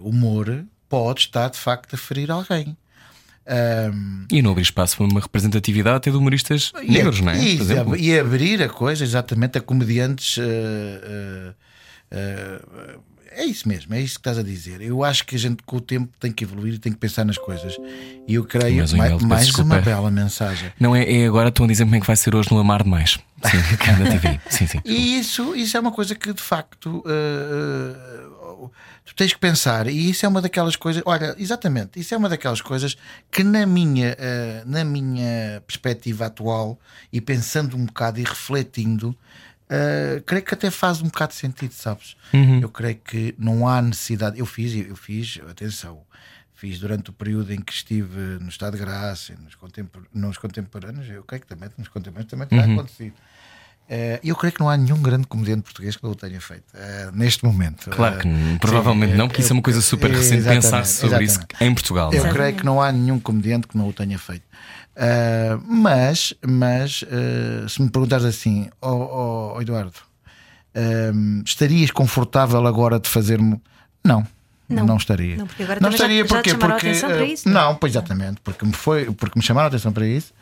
humor pode estar de facto a ferir alguém. Hum, E não abrir espaço para uma representatividade até de humoristas negros, não é? E, e abrir a coisa exatamente a comediantes. eh, eh, eh, é isso mesmo, é isso que estás a dizer. Eu acho que a gente com o tempo tem que evoluir e tem que pensar nas coisas. E eu creio Mas o mais, mais uma bela mensagem. Não é, é agora estão a dizer como é que vai ser hoje no Amar Demais. Sim, na TV. Sim, sim. E isso, isso é uma coisa que de facto eh, tu tens que pensar, e isso é uma daquelas coisas, olha, exatamente, isso é uma daquelas coisas que na minha, eh, na minha perspectiva atual, e pensando um bocado e refletindo, eh, creio que até faz um bocado de sentido, sabes? Eu creio que não há necessidade. Eu fiz, eu fiz, atenção. Fiz durante o período em que estive no Estado de Graça, nos, contempor nos contemporâneos, eu creio que também nos contemporâneos também terá acontecido. Eh, eu creio que não há nenhum grande comediante português que não o tenha feito eh, neste momento. Claro que Eh, provavelmente sim, não, porque isso é uma coisa super recente pensar sobre isso exatamente. em Portugal. Eu é? creio que não há nenhum comediante que não o tenha feito. Ah, mas, mas ah, se me perguntares assim, ó ó, Eduardo, ah, estarias confortável agora de fazer-me? Não. Não, Não. estaria. Não, porque agora não já- estaria já te porque, chamaram a porque atenção para ah, isso, não é? não, pois exatamente, porque me foi, porque me chamaram a atenção para isso.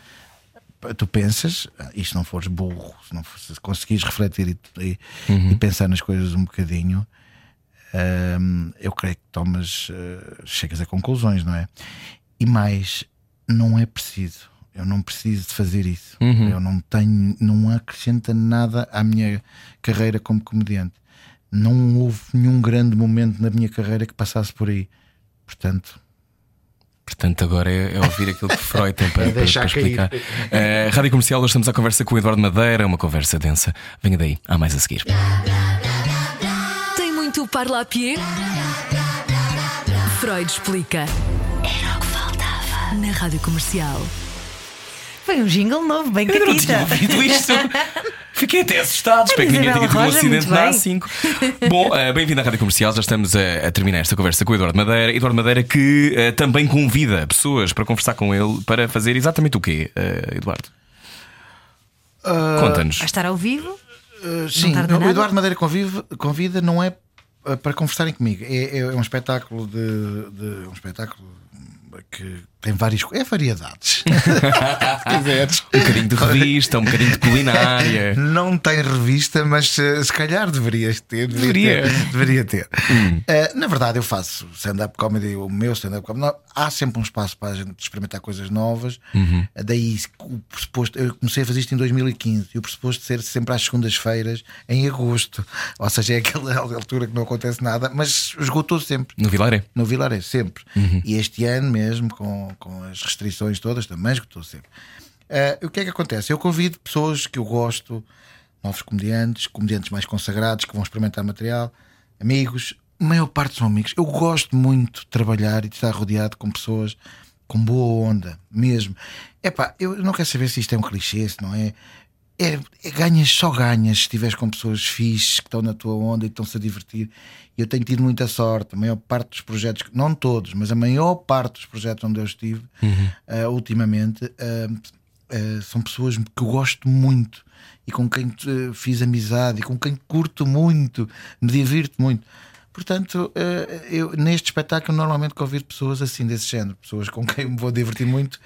Tu pensas, e se não fores burro, se não fores, se conseguires refletir e, e- e pensar nas coisas um bocadinho, hum, eu creio que tomas, eh, chegas a conclusões, não é? E mais, não é preciso. Eu não preciso de fazer isso. Eu não tenho, não acrescenta nada à minha carreira como comediante. Não houve nenhum grande momento na minha carreira que passasse por aí. Portanto, Portanto, agora é, é ouvir aquilo que Freud tem para, É para- deixar para explicar. Eh, Rádio Comercial, hoje estamos à conversa com o Eduardo Madeira, uma conversa densa. Venha daí, há mais a seguir. Tem muito parla pied? Freud explica. Era. Na rádio comercial. Foi um jingle novo, bem Eu não tinha catita. ouvido isto. Fiquei até assustado. Espero que ninguém tenha tido um Roja, acidente muito na bem. A5. Bom, eh, bem-vindo à Rádio Comercial. Já estamos a, a terminar esta conversa com o Eduardo Madeira. Eduardo Madeira que eh, também convida pessoas para conversar com ele para fazer exatamente o quê, eh, Eduardo? Conta-nos. A estar ao vivo? Uh, sim, tarda o nada? Eduardo Madeira convive, convida não é uh, para conversarem comigo, é, é um espetáculo de, de- um espetáculo que tem várias é variedades. Se quiseres. Um bocadinho de revista, um bocadinho de culinária. Não tem revista, mas uh, se calhar deverias ter. Deveria. ter, deveria ter. Uh, na verdade, eu faço stand-up comedy, o meu stand-up comedy. Não, há sempre um espaço para a gente experimentar coisas novas. Uh, Daí o pressuposto. Eu comecei a fazer isto em 2015 e o pressuposto de ser sempre às segundas-feiras, em agosto. Ou seja, é aquela altura que não acontece nada, mas esgotou sempre. No Vilaré. No Vilaré, sempre. E este ano mesmo, com, com as restrições todas, também esgotou sempre. Ah, o que é que acontece? Eu convido pessoas que eu gosto, novos comediantes, comediantes mais consagrados que vão experimentar material, amigos. A maior parte são amigos. Eu gosto muito de trabalhar e de estar rodeado com pessoas com boa onda, mesmo. Epá, eu não quero saber se isto é um clichê, se não é. É, é ganhas, só ganhas se estiveres com pessoas fixes que estão na tua onda e que estão-se a divertir. Eu tenho tido muita sorte. A maior parte dos projetos, não todos, mas a maior parte dos projetos onde eu estive ah, ultimamente ah, ah, são pessoas que eu gosto muito e com quem fiz amizade e com quem curto muito, me divirto muito. Portanto, eu neste espetáculo normalmente convido pessoas assim desse género, pessoas com quem me vou divertir muito.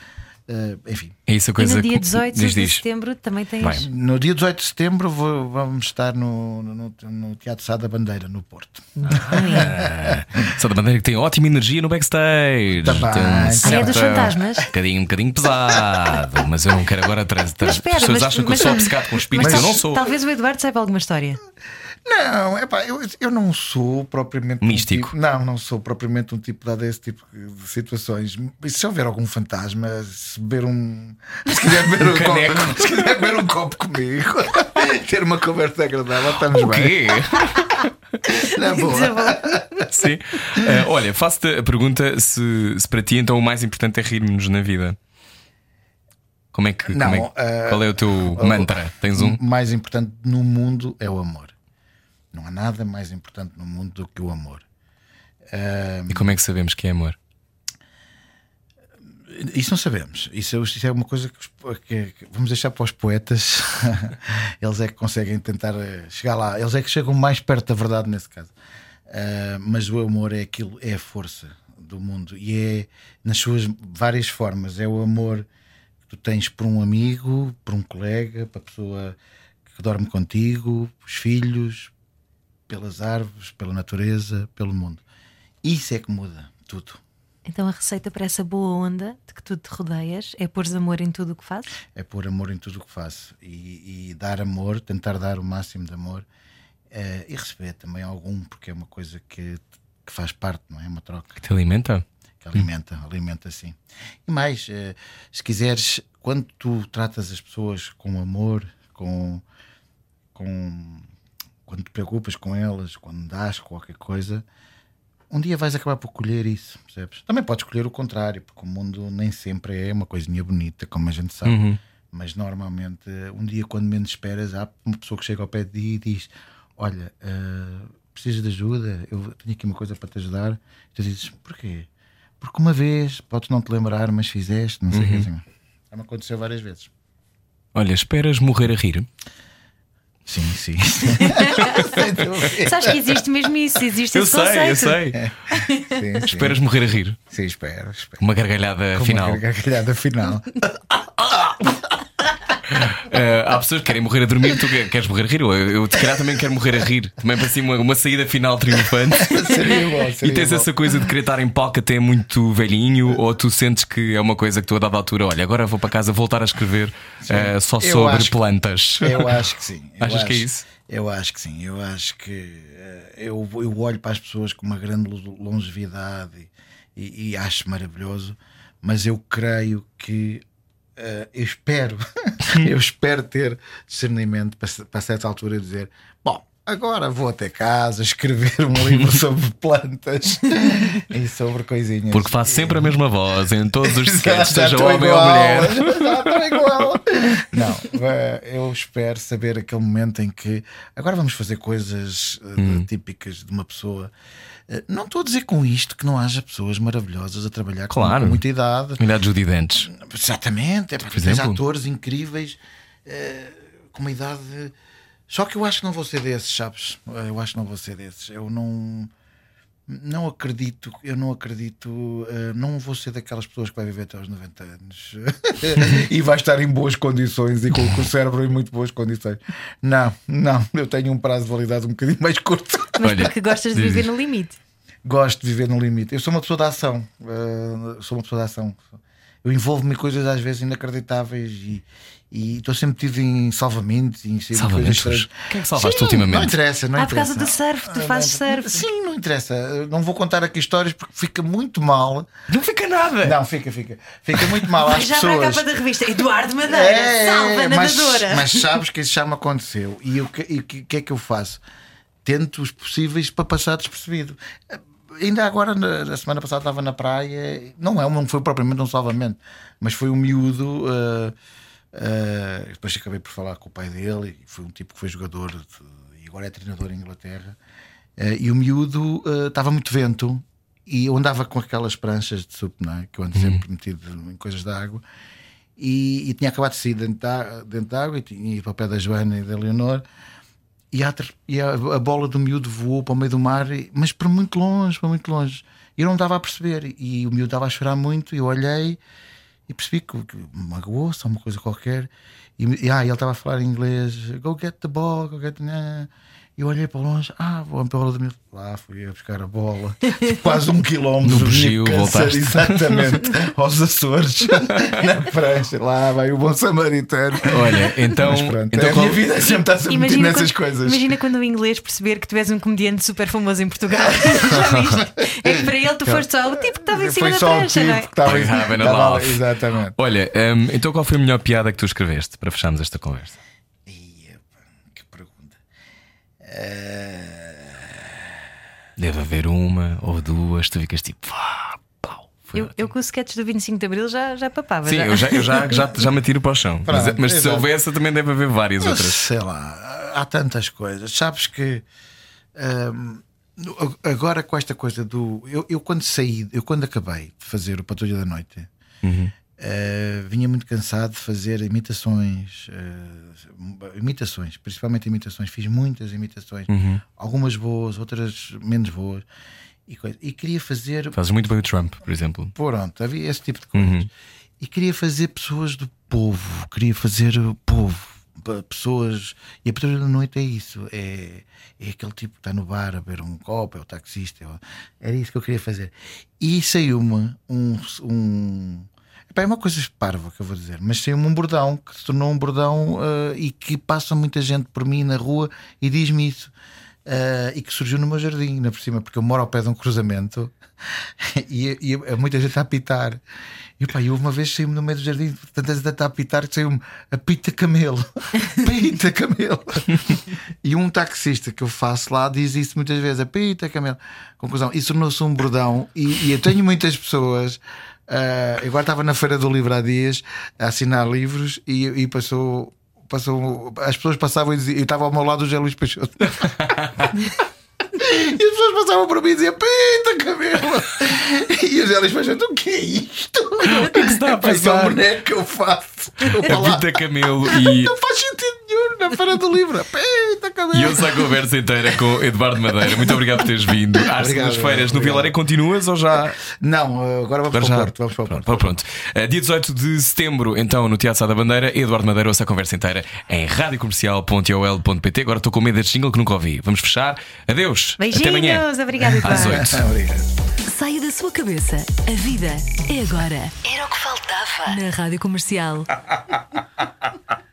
Ah, enfim, É isso a E coisa no dia que- 18 diz, de diz. setembro também tens. Vai. no dia 18 de setembro vou- vamos estar no, no, no Teatro Sá da Bandeira, no Porto. Só da bandeira que tem ótima energia no backstage. Ah, é dos fantasmas? Um bocadinho, um bocadinho pesado, mas eu não quero agora trazer. As pessoas mas- acham que mas- eu sou obcecado com espíritos, mas eu não sou. Talvez o Eduardo saiba alguma história. Não, é pá, eu, eu não sou propriamente. um Místico. tipo- não, não sou propriamente um tipo dado a esse tipo de situações. E se houver algum fantasma, se beber um. Se quiser beber um, caneco. copo, se quiser beber um copo comigo, ter uma conversa agradável, estamos O bem. quê? Na boa. Sim. Eh, olha, faço-te a pergunta se, se para ti então o mais importante é rirmos na vida. Como é que. Não, como é eh, qual é o teu mantra? Tens um? O mais importante no mundo é o amor. Não há nada mais importante no mundo do que o amor. E como é que sabemos que é amor? Isso não sabemos. Isso, é- isso é uma coisa que, que- que vamos deixar para os poetas. eles é que conseguem tentar eh, chegar lá. Eles é que chegam mais perto da verdade nesse caso. Ah, mas o amor é aquilo, é a força do mundo e é nas suas várias formas. É o amor que tu tens por um amigo, por um colega, para a pessoa que dorme contigo, os filhos, pelas árvores, pela natureza, pelo mundo. Isso é que muda tudo. Então a receita para essa boa onda de que tu te rodeias é pôres amor em tudo o que fazes? é pôr amor em tudo o que faço e, e dar amor, tentar dar o máximo de amor eh, e receber também algum, porque é uma coisa que, que faz parte, não é? Uma troca Que te alimenta? que alimenta, alimenta sim. E mais, eh, se quiseres, quando tu tratas as pessoas com amor, com, com quando te preocupas com elas, quando dás qualquer coisa, um dia vais acabar por colher isso, percebes? Também podes colher o contrário, porque o mundo nem sempre é uma coisinha bonita, como a gente sabe. Uhum. Mas normalmente, um dia, quando menos esperas, há uma pessoa que chega ao pé de ti e diz: Olha, eh, precisas de ajuda? Eu tenho aqui uma coisa para te ajudar. E tu dizes: Porquê? Porque uma vez, podes não te lembrar, mas fizeste, não sei o que assim. Já me aconteceu várias vezes. Olha, esperas morrer a rir? Sim, sim. Sabes que existe mesmo isso, existe esse conceito. sei. sim, sim. Esperas morrer a rir? Sim, espero. espero. Uma gargalhada Com final. Uma gargalhada final. Eh, há pessoas que querem morrer a dormir, tu que- queres morrer a rir? Eu, eu se calhar também quero morrer a rir. Também para si uma, uma saída final triunfante. seria bom, E seria tens bom. essa coisa de querer estar em palco até muito velhinho, ou tu sentes que é uma coisa que tu a dada altura, olha, agora vou para casa voltar a escrever eh, só Eu sobre acho plantas. Eu acho que sim. Eu Achas que é acho- isso? Eu acho que sim. Eu acho que eh, eu, eu olho para as pessoas com uma grande lo- longevidade e, e- e acho maravilhoso, mas eu creio que eh, eu espero, eu espero ter discernimento para, para certa altura dizer: bom. Agora vou até casa escrever um livro sobre plantas e sobre coisinhas. Porque faz sempre a mesma voz em todos os sketches, seja homem ou igual, mulher. já estou igual. Não, eu espero saber aquele momento em que agora vamos fazer coisas eh, Hum. típicas de uma pessoa. Eh, Não estou a dizer com isto que não haja pessoas maravilhosas a trabalhar com- Claro. com muita idade. Unidades Judidentes. Exatamente, é para tens atores incríveis eh, com uma idade. Só que eu acho que não vou ser desses, sabes? Eh, Eu acho que não vou ser desses. Eu não. Não acredito, eu não acredito, eh, não vou ser daquelas pessoas que vai viver até aos 90 anos e vai estar em boas condições e com, o cérebro em muito boas condições. Não, não, eu tenho um prazo de validade um bocadinho mais curto. Mas Olha, porque gostas de viver no limite. Gosto de viver no limite. Eu sou uma pessoa da ação. eh, sou uma pessoa da ação. Eu envolvo-me em coisas às vezes inacreditáveis e e estou sempre metido em salvamentos e em coisas Salvamentos? estranhas. Quem é que salvaste Sim, ultimamente? Não interessa, não Ah, por interessa. causa do surf, tu Ah, fazes surf. Sim, não interessa. Eu Não vou contar aqui histórias porque fica muito mal. Não fica nada. Não, fica, fica. Fica muito mal às Mas já para a pessoas. capa da revista Eduardo Madeira, É, salva mas, nadadora. mas sabes que isso já me aconteceu. E o que, e que, que é que eu faço? Tento os possíveis para passar despercebido. Ainda agora, na, na semana passada, estava na praia. Não, é, não foi propriamente um salvamento, mas foi um miúdo. ah, ah, depois acabei por falar com o pai dele. Foi um tipo que foi jogador de- e agora é treinador em Inglaterra. Ah, e o miúdo estava muito vento. E eu andava com aquelas pranchas de sup, é? que eu ando sempre metido em coisas de água e, e tinha acabado de sair dentro da, dentro da água e tinha ido para o pé da Joana e da Leonor e, a, e a, bola do miúdo voou para o meio do mar, mas para muito longe, para muito longe. E eu não estava a perceber. E o miúdo estava a chorar muito. E eu olhei e percebi que, que magoou-se, ou uma coisa qualquer. E, e, ah, ele estava a falar em inglês: Go get the ball, go get the. E eu olhei para longe, ah, vou para o Mil. Lá fui a buscar a bola, quase um quilómetro. No cansar, voltaste. Exatamente, aos Açores, na prancha. Lá vai o bom samaritano. Olha, então, Mas pronto, então a qual- minha vida sempre está sempre metida nessas quando, coisas. imagina quando o inglês perceber que tu és um comediante super famoso em Portugal. Já viste? É que para ele tu foste só o tipo que estava em cima Foi da prancha, tipo não é? que estava estava- love? Exatamente. Olha, hum, então qual foi a melhor piada que tu escreveste para fecharmos esta conversa? Ia, pá, Que pergunta. Eh, Deve haver uma ou duas, tu ficas tipo, "Vá, pau. Eu, ótimo." eu com o sketch do 25 de Abril já, já papava. Sim, já. eu já, eu já, já, já me atiro para o chão. Mas, Pronto, mas se essa, também deve haver várias Mas, outras. Sei lá, há tantas coisas. Sabes que hum, agora com esta coisa do. Eu, eu quando saí, eu quando acabei de fazer o Patrulha da Noite, Uhum. Eh, vinha muito cansado de fazer imitações, eh, imitações, principalmente imitações. Fiz muitas imitações, Uhum. algumas boas, outras menos boas. E, coisa. e queria fazer Fazes muito bem o Trump, por exemplo. Pronto, havia esse tipo de coisas. Uhum. E queria fazer pessoas do povo, queria fazer o povo, pessoas. E a patrulha da noite é isso: é, é aquele tipo que está no bar a beber um copo, é o taxista. é o- Era isso que eu queria fazer. E saiu-me um. um epá, é uma coisa parva que eu vou dizer, mas saiu-me um bordão que se tornou um bordão ah, e que passa muita gente por mim na rua e diz-me isso. Ah, e que surgiu no meu jardim, ainda por cima, porque eu moro ao pé de um cruzamento e, e muita gente a apitar. E pá, eu uma vez saí-me no meio do jardim, tanta gente a apitar que saiu-me apita camelo, apita camelo. e um taxista que eu faço lá diz isso muitas vezes: apita camelo. Conclusão, isso tornou-se um bordão. E, e eu tenho muitas pessoas. Ah, eu agora estava na Feira do Livro há dias a assinar livros e, e passou. Passou, as pessoas passavam e diziam, eu estava ao meu lado o José Luís Peixoto. E as pessoas passavam por mim e diziam Pita cabelo E os Elis Peixoto, o que é isto? O que é que está a Isso é passar? um boneco que eu faço Desculpa A lá. Vita Camelo e. Não faz sentido nenhum na feira do livro Pita cabelo E ouça a conversa inteira com Eduardo Madeira. Muito obrigado por teres vindo. Às segundas-feiras no. Vilaré continuas ou já. Não, agora vamos para já. o Porto Vamos para o Porto pronto. Eh, dia 18 de setembro, então, no Teatro Sá da Bandeira, Eduardo Madeira ouça a conversa inteira em radiocomercial.ol.pt. Agora estou com medo deste jingle que nunca ouvi. Vamos fechar. Adeus. Beijinhos, obrigada, Às Eduardo. 8. Obrigado Saia da sua cabeça. A vida é agora. Era o que faltava. Na Rádio Comercial.